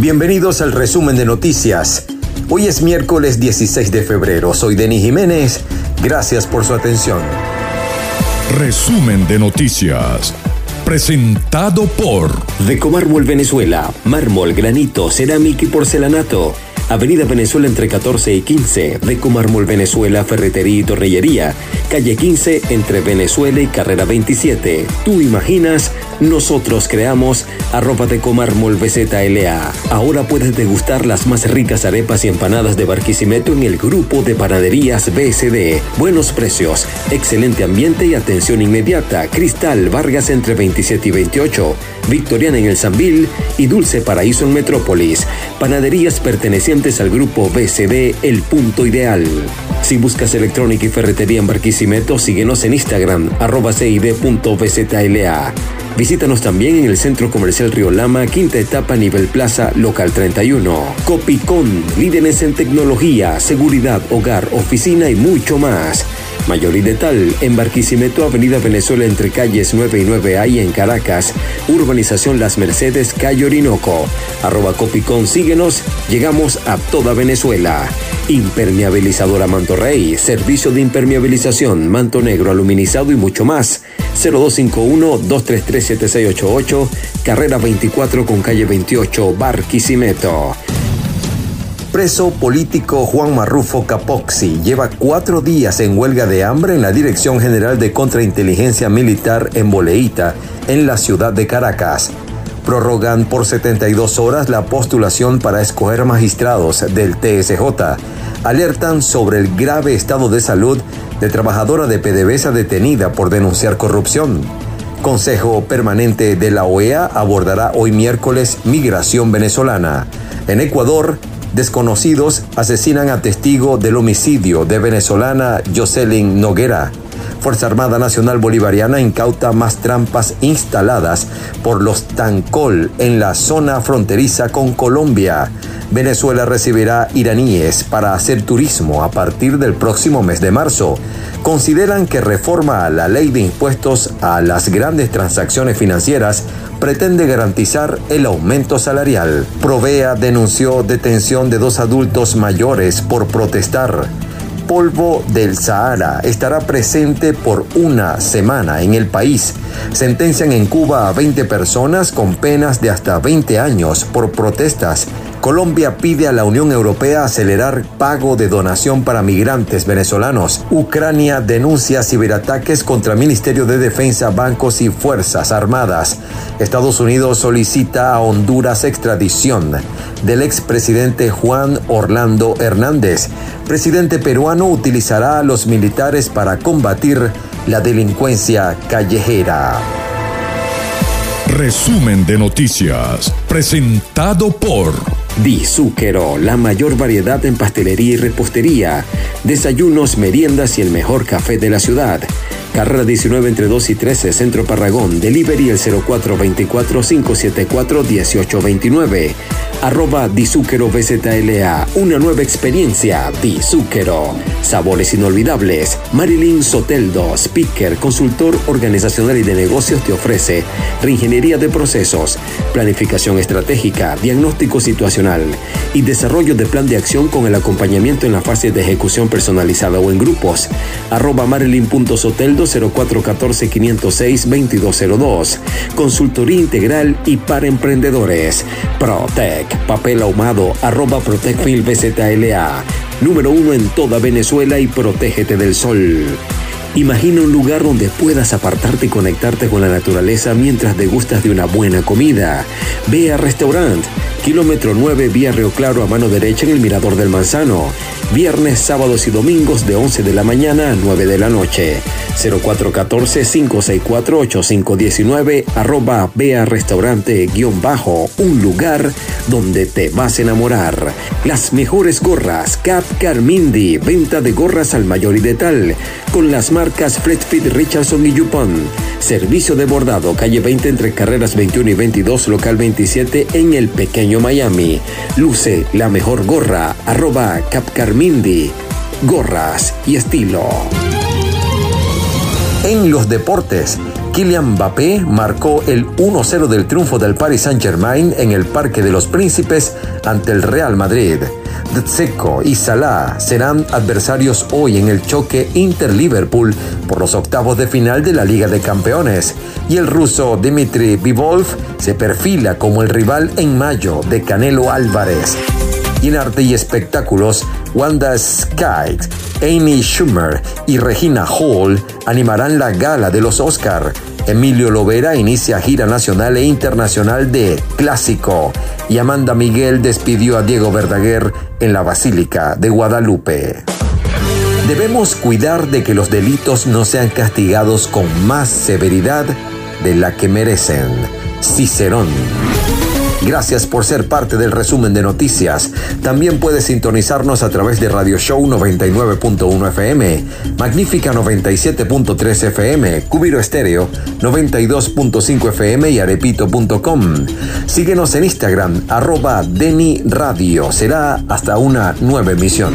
Bienvenidos al resumen de noticias. Hoy es miércoles 16 de febrero. Soy Denis Jiménez. Gracias por su atención. Resumen de noticias. Presentado por Decomármol Venezuela, mármol, granito, cerámica y porcelanato Avenida Venezuela entre 14 y 15, Deco Mármol Venezuela, Ferretería y Torrillería, calle 15 entre Venezuela y Carrera 27. Tú imaginas, nosotros creamos arroba Deco Mármol BZLA. Ahora puedes degustar las más ricas arepas y empanadas de Barquisimeto en el grupo de panaderías BSD. Buenos precios, excelente ambiente y atención inmediata. Cristal Vargas entre 27 y 28. Victoriana en el Sambil y Dulce Paraíso en Metrópolis. Panaderías pertenecientes al grupo BCD El Punto Ideal. Si buscas electrónica y ferretería en Barquisimeto, síguenos en Instagram, arroba cid.bzla. Visítanos también en el Centro Comercial Río Lama, quinta etapa, nivel plaza, local 31. Copicón, líderes en tecnología, seguridad, hogar, oficina y mucho más. Mayor y Detal, en Barquisimeto, Avenida Venezuela entre calles 9 y 9A y en Caracas, Urbanización Las Mercedes, Calle Orinoco. Arroba Copicón, síguenos, llegamos a toda Venezuela. Impermeabilizadora Manto Rey, servicio de impermeabilización, manto negro, aluminizado y mucho más. 0251-233-7688, carrera 24 con calle 28, Barquisimeto preso político Juan Marrufo Capoxi lleva cuatro días en huelga de hambre en la Dirección General de Contrainteligencia Militar en Boleíta, en la ciudad de Caracas. Prorrogan por 72 horas la postulación para escoger magistrados del TSJ. Alertan sobre el grave estado de salud de trabajadora de PDVSA detenida por denunciar corrupción. Consejo Permanente de la OEA abordará hoy miércoles migración venezolana. En Ecuador, Desconocidos asesinan a testigo del homicidio de venezolana Jocelyn Noguera. Fuerza Armada Nacional Bolivariana incauta más trampas instaladas por los Tancol en la zona fronteriza con Colombia. Venezuela recibirá iraníes para hacer turismo a partir del próximo mes de marzo. Consideran que reforma a la ley de impuestos a las grandes transacciones financieras pretende garantizar el aumento salarial. Provea denunció detención de dos adultos mayores por protestar. Polvo del Sahara estará presente por una semana en el país. Sentencian en Cuba a 20 personas con penas de hasta 20 años por protestas Colombia pide a la Unión Europea acelerar pago de donación para migrantes venezolanos. Ucrania denuncia ciberataques contra Ministerio de Defensa, bancos y Fuerzas Armadas. Estados Unidos solicita a Honduras extradición del expresidente Juan Orlando Hernández. Presidente peruano utilizará a los militares para combatir la delincuencia callejera. Resumen de noticias, presentado por Di la mayor variedad en pastelería y repostería, desayunos, meriendas y el mejor café de la ciudad. Carrera 19 entre 2 y 13, Centro Parragón. Delivery el 0424-574-1829. Arroba Dizúquero BZLA. Una nueva experiencia. Dizúquero. Sabores inolvidables. Marilyn Soteldo, speaker, consultor organizacional y de negocios te ofrece reingeniería de procesos, planificación estratégica, diagnóstico situacional y desarrollo de plan de acción con el acompañamiento en la fase de ejecución personalizada o en grupos. Arroba marilyn.soteldo 0414-506-2202. Consultoría integral y para emprendedores. Protec, papel ahumado, arroba Protecfil BZLA. Número uno en toda Venezuela y protégete del sol. Imagina un lugar donde puedas apartarte y conectarte con la naturaleza mientras degustas de una buena comida. Ve a Restaurant, kilómetro 9 vía Río Claro a mano derecha en el Mirador del Manzano. Viernes, sábados y domingos de 11 de la mañana a 9 de la noche. 0414-564-8519 arroba Bea Restaurante guion bajo, un lugar donde te vas a enamorar. Las mejores gorras, Cap Carmindi, venta de gorras al mayor y de tal, con las marcas Fredfit, Richardson y Yupon. Servicio de bordado, calle 20 entre carreras 21 y 22, local 27 en el pequeño Miami. Luce la mejor gorra, arroba Cap Carmindi, gorras y estilo. En los deportes, Kylian Mbappé marcó el 1-0 del triunfo del Paris Saint-Germain en el Parque de los Príncipes ante el Real Madrid. Dzeko y Salah serán adversarios hoy en el choque Inter-Liverpool por los octavos de final de la Liga de Campeones. Y el ruso Dmitry Bivol se perfila como el rival en mayo de Canelo Álvarez. Y en arte y espectáculos, Wanda Skite, Amy Schumer y Regina Hall animarán la gala de los Oscar. Emilio Lovera inicia gira nacional e internacional de Clásico y Amanda Miguel despidió a Diego Verdaguer en la Basílica de Guadalupe. Debemos cuidar de que los delitos no sean castigados con más severidad de la que merecen. Cicerón. Gracias por ser parte del resumen de noticias. También puedes sintonizarnos a través de Radio Show 99.1 FM, Magnífica 97.3 FM, Cubiro Estéreo 92.5 FM y arepito.com. Síguenos en Instagram, arroba Deni Radio. Será hasta una nueva emisión.